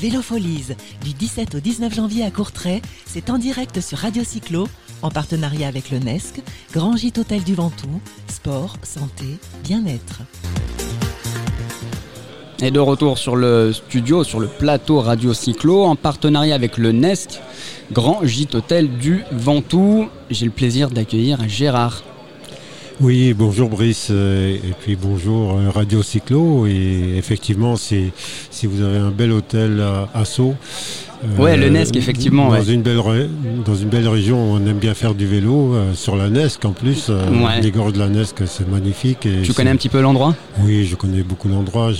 Vélofolies, du 17 au 19 janvier à Courtrai, c'est en direct sur Radio Cyclo, en partenariat avec le NESC, Grand Gîte Hôtel du Ventoux, sport, santé, bien-être. Et de retour sur le studio, sur le plateau Radio Cyclo, en partenariat avec le NESC, Grand Gîte Hôtel du Ventoux. J'ai le plaisir d'accueillir Gérard. Oui, bonjour Brice, euh, et puis bonjour euh, Radio Cyclo. Et effectivement, si, si vous avez un bel hôtel à, Sceaux, Ouais, le euh, Nesque, effectivement. Dans, une belle dans une belle région, on aime bien faire du vélo euh, sur la Nesque en plus. Euh, les gorges de la Nesque, c'est magnifique. Et tu connais un petit peu l'endroit? Oui, je connais beaucoup l'endroit.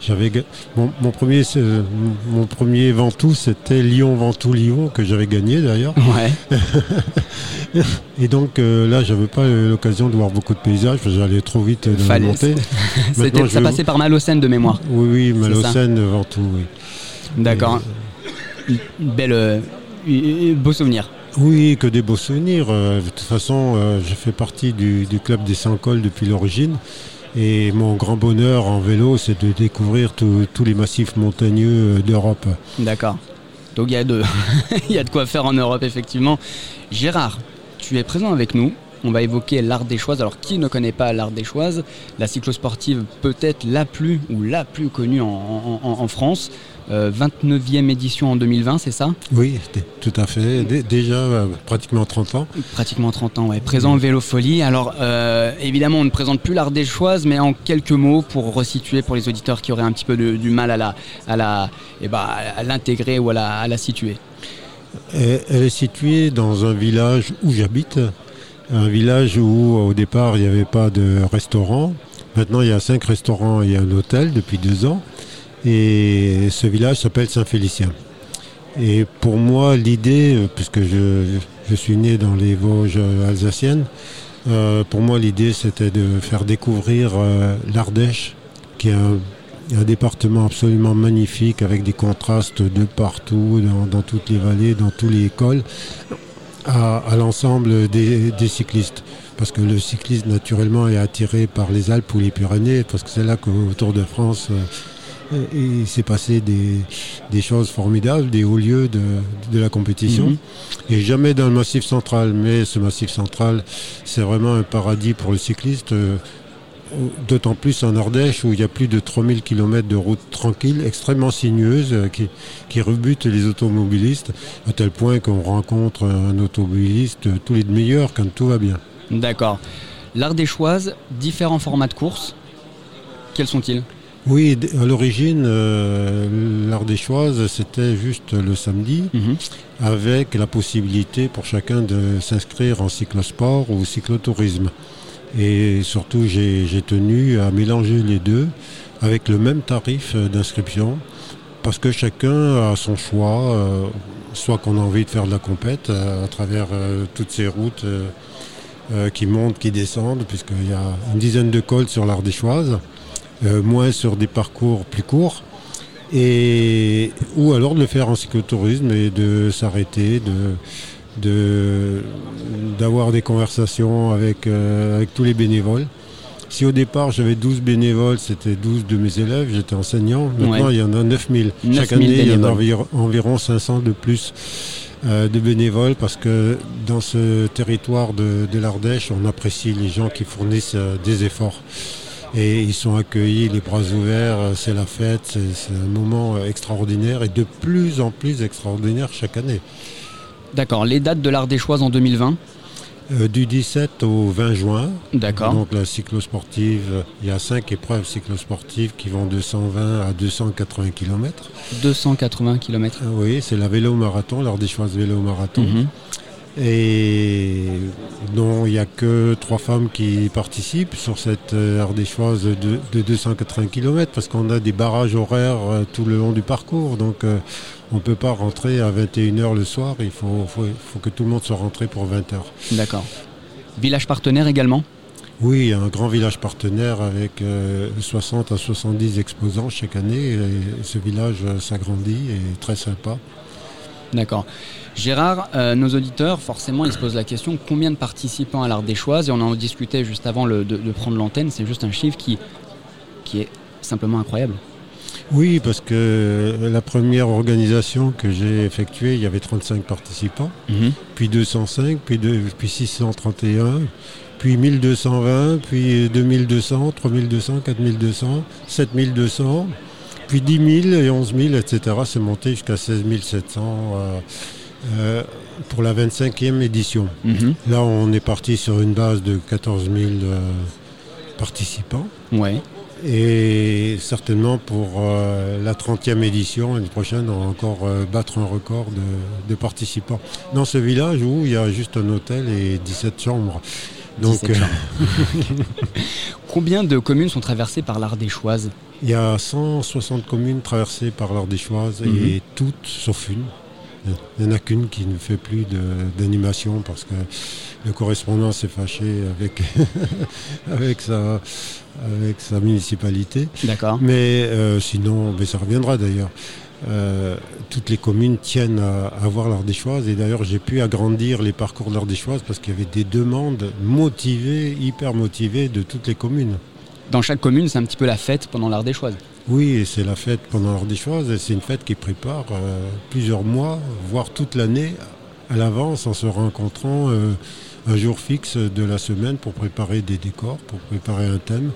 J'avais mon, premier mon premier Ventoux, c'était Lyon Ventoux Lyon que j'avais gagné d'ailleurs. Ouais. et donc là, j'avais pas l'occasion de voir beaucoup de paysages. J'allais trop vite de Fallait. monter. ça passait par Malocène de mémoire. Oui, oui, Malocène, Ventoux, oui. D'accord belle, euh, beau souvenir. Oui, que des beaux souvenirs. Euh, de toute façon, euh, je fais partie du, club des 100 cols depuis l'origine. Et mon grand bonheur en vélo, c'est de découvrir tous les massifs montagneux d'Europe. D'accord. Donc il y, a de, il y a de quoi faire en Europe, effectivement. Gérard, tu es présent avec nous. On va évoquer l'art des choises. Alors, qui ne connaît pas l'art des choises? La cyclosportive peut-être la plus ou la plus connue en France. 29e euh, édition en 2020, c'est ça? Oui, tout à fait. déjà euh, pratiquement 30 ans. Pratiquement 30 ans, ouais. Présent Vélo Folie. Alors, euh, évidemment, on ne présente plus l'art des choix, mais en quelques mots pour resituer pour les auditeurs qui auraient un petit peu du mal à la, à la, eh ben, à l'intégrer ou à la, à la situer. Elle est située dans un village où j'habite, un village où au départ il n'y avait pas de restaurant. Maintenant il y a cinq restaurants et un hôtel depuis deux ans. Et ce village s'appelle Saint-Félicien. Et pour moi, l'idée, euh, puisque je, suis né dans les Vosges alsaciennes, euh, pour moi, l'idée, c'était de faire découvrir euh, l'Ardèche, qui est un, département absolument magnifique, avec des contrastes de partout, dans, toutes les vallées, dans tous les cols, à, l'ensemble des, des, cyclistes. Parce que le cycliste, naturellement, est attiré par les Alpes ou les Pyrénées, parce que c'est là qu'au Tour de France il s'est passé des, choses formidables, des hauts lieux de, la compétition. Mhm. Et jamais dans le massif central. Mais ce massif central, c'est vraiment un paradis pour le cycliste. Euh, d'autant plus en Ardèche où il y a plus de 3000 km de route tranquille, extrêmement sinueuse, euh, qui, qui rebute les automobilistes, à tel point qu'on rencontre un automobiliste tous les demi-heures quand tout va bien. D'accord. L'Ardéchoise, différents formats de course, quels sont-ils? Oui, à l'origine, euh, l'art des choix, c'était juste le samedi, mhm. avec la possibilité pour chacun de s'inscrire en cyclosport ou cyclotourisme. Et surtout, j'ai tenu à mélanger les deux avec le même tarif d'inscription, parce que chacun a son choix, euh, soit qu'on a envie de faire de la compète euh, à travers toutes ces routes qui montent, qui descendent, puisqu'il y a une dizaine de cols sur. Euh, moins sur des parcours plus courts. Et, ou alors de le faire en cyclotourisme et de s'arrêter, de, d'avoir des conversations avec, euh, avec tous les bénévoles. Si au départ j'avais 12 bénévoles, c'était 12 de mes élèves, j'étais enseignant. Maintenant il y en a 9000. Chaque année il y en a environ, 500 de plus euh, de bénévoles parce que dans ce territoire de, de l'Ardèche, on apprécie les gens qui fournissent des efforts et ils sont accueillis les bras ouverts, c'est la fête, c'est un moment extraordinaire et de plus en plus extraordinaire chaque année. D'accord, les dates de Choix en 2020 euh, du 17 au 20 juin. D'accord. Donc la cyclosportive, il y a cinq épreuves cyclosportives qui vont de 120 à 280 km. 280 km. oui, c'est la vélo marathon, l'Art des Choix vélo marathon. Mhm. Et non, il n'y a que trois femmes qui participent sur cette euh, ardéchoise de, de 280 km parce qu'on a des barrages horaires euh, tout le long du parcours. Donc euh, on ne peut pas rentrer à 21h le soir. Il faut, faut, que tout le monde soit rentré pour 20h. D'accord. Village partenaire également? Oui, un grand village partenaire avec 60 à 70 exposants chaque année. Et ce village s'agrandit et est très sympa. D'accord. Gérard, euh, nos auditeurs, forcément, ils se posent la question combien de participants à l'Art des Choix Et on en discutait juste avant de, prendre l'antenne. C'est juste un chiffre qui, qui est simplement incroyable. Oui, parce que la première organisation que j'ai effectuée, il y avait 35 participants, Mhm. puis 205, puis, deux- puis 631, puis 1220, puis 2200, 3200, 4200, 7200, puis 10 000 et 11 000, etc. C'est monté jusqu'à 16 700 euh, euh, pour la 25e édition. Mhm. Là, on est parti sur une base de 14 000 euh, participants. Ouais. Et certainement pour euh, la 30e édition, l'année prochaine, on va encore euh, battre un record de, de participants. Dans ce village où il y a juste un hôtel et 17 chambres. Donc 17 euh, chambres. Combien de communes sont traversées par l'Ardéchoise il y a 160 communes traversées par l'Ardéchoise Mhm. et toutes sauf une. Il n'y en a qu'une qui ne fait plus d'animation parce que le correspondant s'est fâché avec, avec, sa, avec sa municipalité. D'accord. Mais euh, sinon, mais ça reviendra d'ailleurs. Euh, toutes les communes tiennent à à avoir l'Ardéchoise et d'ailleurs j'ai pu agrandir les parcours de l'Ardéchoise parce qu'il y avait des demandes motivées, hyper motivées de toutes les communes. Dans chaque commune, c'est un petit peu la fête pendant l'Ardéchoise. Oui, c'est la fête pendant l'Ardéchoise et c'est une fête qui prépare euh, plusieurs mois, voire toute l'année à l'avance en se rencontrant euh, un jour fixe de la semaine pour préparer des décors, pour préparer un thème.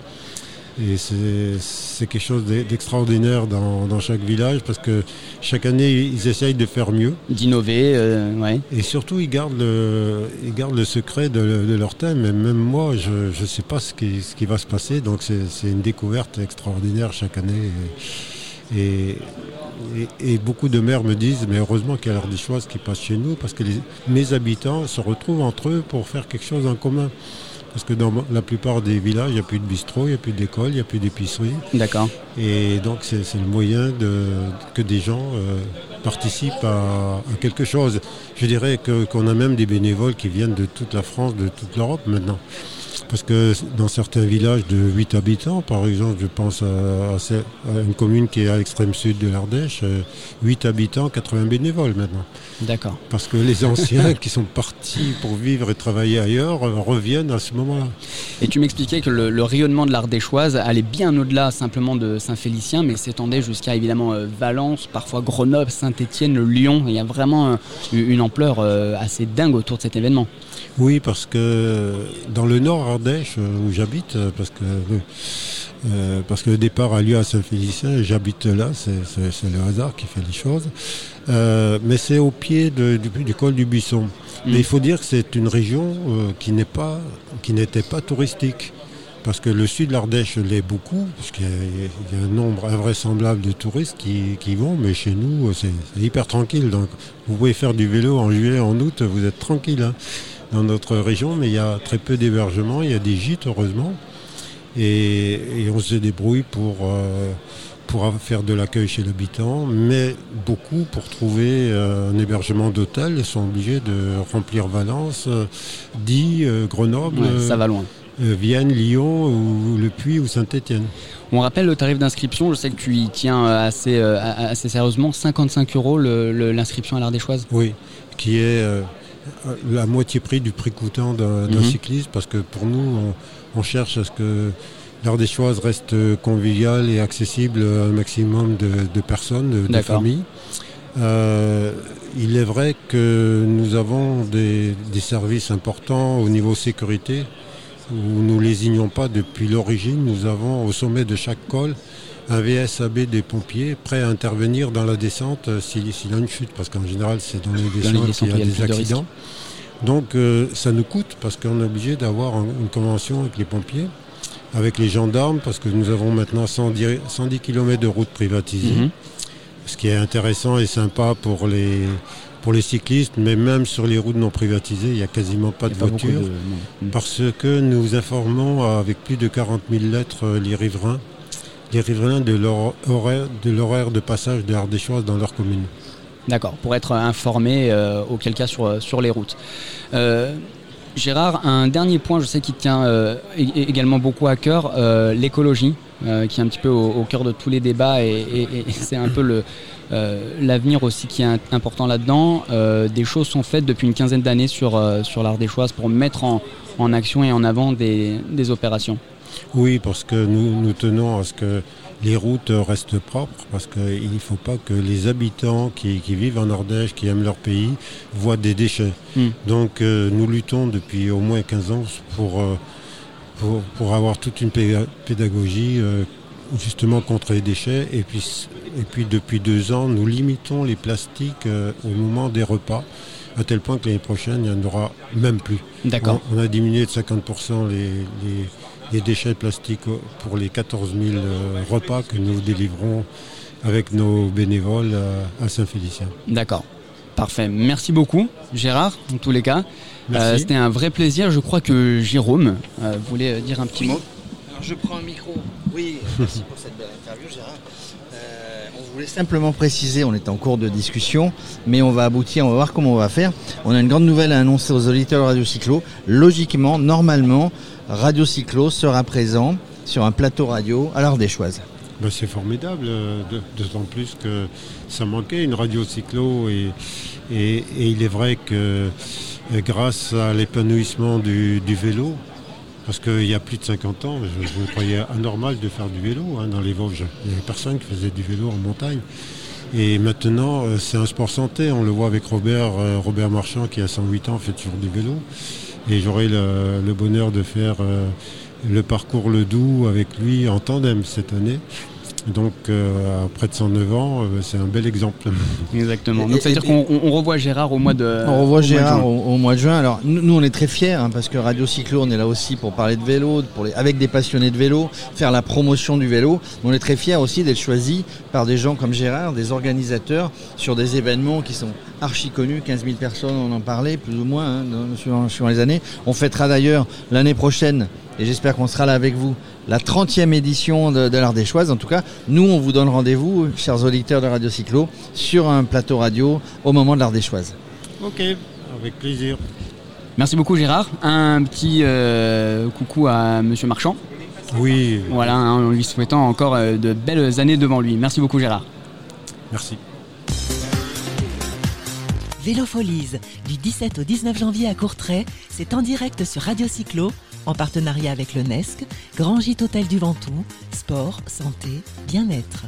Et c'est quelque chose d'e- d'extraordinaire dans, dans chaque village parce que chaque année ils essayent de faire mieux D'innover, euh, ouais. et surtout ils gardent le, ils gardent le secret de, de leur thème. Et même moi je ne sais pas ce qui, ce qui va se passer donc c'est une découverte extraordinaire chaque année. Et, et- et- et beaucoup de maires me disent mais heureusement qu'il y a choses qui passe chez nous parce que les- mes habitants se retrouvent entre eux pour faire quelque chose en commun. Parce que dans la plupart des villages, il n'y a plus de bistrot, il n'y a plus d'école, il n'y a plus d'épicerie. D'accord. Et donc c'est le moyen de, que des gens euh, participent à, à quelque chose. Je dirais qu'on a même des bénévoles qui viennent de toute la France, de toute l'Europe maintenant. Parce que dans certains villages de 8 habitants, par exemple, je pense à, une commune qui est à l'extrême sud de l'Ardèche, euh, 8 habitants, 80 bénévoles maintenant. D'accord. Parce que les anciens qui sont partis pour vivre et travailler ailleurs euh, reviennent à ce moment-là. Et tu m'expliquais que le, le rayonnement de l'Ardéchoise allait bien au-delà simplement de Saint-Félicien, mais s'étendait jusqu'à évidemment euh, Valence, parfois Grenoble, Saint-Étienne, Lyon. Il y a vraiment euh, une ampleur euh, assez dingue autour de cet événement. Oui, parce que dans le nord Ardèche, euh, où j'habite, euh, parce que, euh, parce que le départ a lieu à Saint-Félicien, j'habite là, c'est le hasard qui fait les choses. Euh, mais c'est au pied de- du, du col du Buisson. Mais il faut dire que c'est une région euh, qui n'est pas, qui n'était pas touristique. Parce que le sud de l'Ardèche l'est beaucoup, parce qu'il y, a- il y a un nombre invraisemblable de touristes qui, qui vont, mais chez nous, c'est c'est hyper tranquille. Donc, vous pouvez faire du vélo en juillet, en août, vous êtes tranquille hein, dans notre région, mais il y a très peu d'hébergements, il y a des gîtes, heureusement, et, et on se débrouille pour, euh, pour faire de l'accueil chez l'habitant, mais beaucoup pour trouver euh, un hébergement d'hôtel, ils sont obligés de remplir Valence, euh, Die, euh, Grenoble. Ouais, ça va loin. Vienne, Lyon, ou Le Puy ou Saint-Étienne. On rappelle le tarif d'inscription, je sais que tu y tiens assez, assez sérieusement, 55 euros l'inscription à l'Ardéchoise. Oui, qui est la moitié prix du prix coûtant d'un Mhm. cycliste, parce que pour nous, on, on cherche à ce que l'Ardéchoise reste conviviale et accessible à un maximum de, de personnes, de, familles. Euh, il est vrai que nous avons des, des services importants au niveau sécurité, où nous ne lésignons pas depuis l'origine. Nous avons au sommet de chaque col un VSAB des pompiers prêt à intervenir dans la descente euh, s'il s'il y a une chute, parce qu'en général c'est dans les descentes qu'il y a y des de accidents. Donc euh, ça nous coûte parce qu'on est obligé d'avoir un- une convention avec les pompiers, avec les gendarmes, parce que nous avons maintenant 110, 110 km de routes privatisées, Mhm. ce qui est intéressant et sympa pour les, pour les cyclistes, mais même sur les routes non privatisées, il n'y a quasiment pas de voitures. de-. Parce que nous informons avec plus de 40 000 lettres euh, les riverains, les riverains de leur horaire de, l'horaire de passage de Ardéchoise dans leur commune. D'accord, pour être informé, euh, auquel cas sur, sur les routes. Euh, Gérard, un dernier point, je sais qu'il tient euh, également beaucoup à cœur, l'écologie, qui est un petit peu au, cœur de tous les débats et, c'est un peu l'avenir aussi qui est important là-dedans. Des choses sont faites depuis une quinzaine d'années sur, sur l'Ardéchoise pour mettre en, en action et en avant des, des opérations. Oui, parce que nous, nous tenons à ce que les routes restent propres parce qu'il ne faut pas que les habitants qui, vivent en Ardèche, qui aiment leur pays, voient des déchets. Hmm. Donc euh, nous luttons depuis au moins 15 ans euh, pour, pour, avoir toute une pédagogie euh, justement contre les déchets. Et puis, et puis depuis deux ans, nous limitons les plastiques au moment des repas à tel point que l'année prochaine, il n'y en aura même plus. D'accord. On, a diminué de 50% les, les déchets plastiques pour les 14 000 euh, repas que nous délivrons avec nos bénévoles euh, à Saint-Félicien. D'accord. Parfait. Merci beaucoup, Gérard, en tous les cas. Euh, c'était un vrai plaisir. Je crois que Jérôme voulait dire un petit mot. Alors je prends un micro. Oui, merci pour cette belle interview, Gérard. On voulait simplement préciser, on est en cours de discussion, mais on va aboutir, on va voir comment on va faire. On a une grande nouvelle à annoncer aux auditeurs Radio Cyclo. Logiquement, normalement, Radio Cyclo sera présent sur un plateau radio à choises. Ben, c'est formidable, euh, d'autant plus que ça manquait une radio cyclo et, et, il est vrai que euh, grâce à l'épanouissement du, vélo, parce qu'il y a plus de 50 ans, je, me croyais anormal de faire du vélo hein, dans les Vosges. Il n'y avait personne qui faisait du vélo en montagne. Et maintenant, euh, c'est un sport santé. On le voit avec Robert, Robert Marchand qui a 108 ans fait toujours du vélo. Et j'aurai le, bonheur de faire euh, le parcours Le Doubs avec lui en tandem cette année. Donc, euh, à près de 109 ans, euh, c'est un bel exemple. Exactement. Donc, c'est-à-dire qu'on revoit Gérard au mois de. On revoit Gérard au, mois de juin. Alors, nous, on est très fiers hein, parce que Radio Cyclo, on est là aussi pour parler de vélo, pour avec des passionnés de vélo, faire la promotion du vélo. On est très fiers aussi d'être choisis par des gens comme Gérard, des organisateurs sur des événements qui sont archi connus. 15 000 personnes, on en parlait plus ou moins hein, sur, les années. On fêtera d'ailleurs l'année prochaine et j'espère qu'on sera là avec vous la 30e édition de, l'Art des Choises. En tout cas, nous, on vous donne rendez-vous, chers auditeurs de Radio Cyclo, sur un plateau radio au moment de l'Art des Choises. Ok, avec plaisir. Merci beaucoup Gérard. Un petit euh, coucou à Monsieur Marchand. Oui. Voilà, hein, en lui souhaitant encore euh, de belles années devant lui. Merci beaucoup Gérard. Merci. Vélofolies, du 17 au 19 janvier à Courtrai, c'est en direct sur Radio Cyclo en partenariat avec le NESC, Grand Gîte Hôtel du Ventoux, sport, santé, bien-être.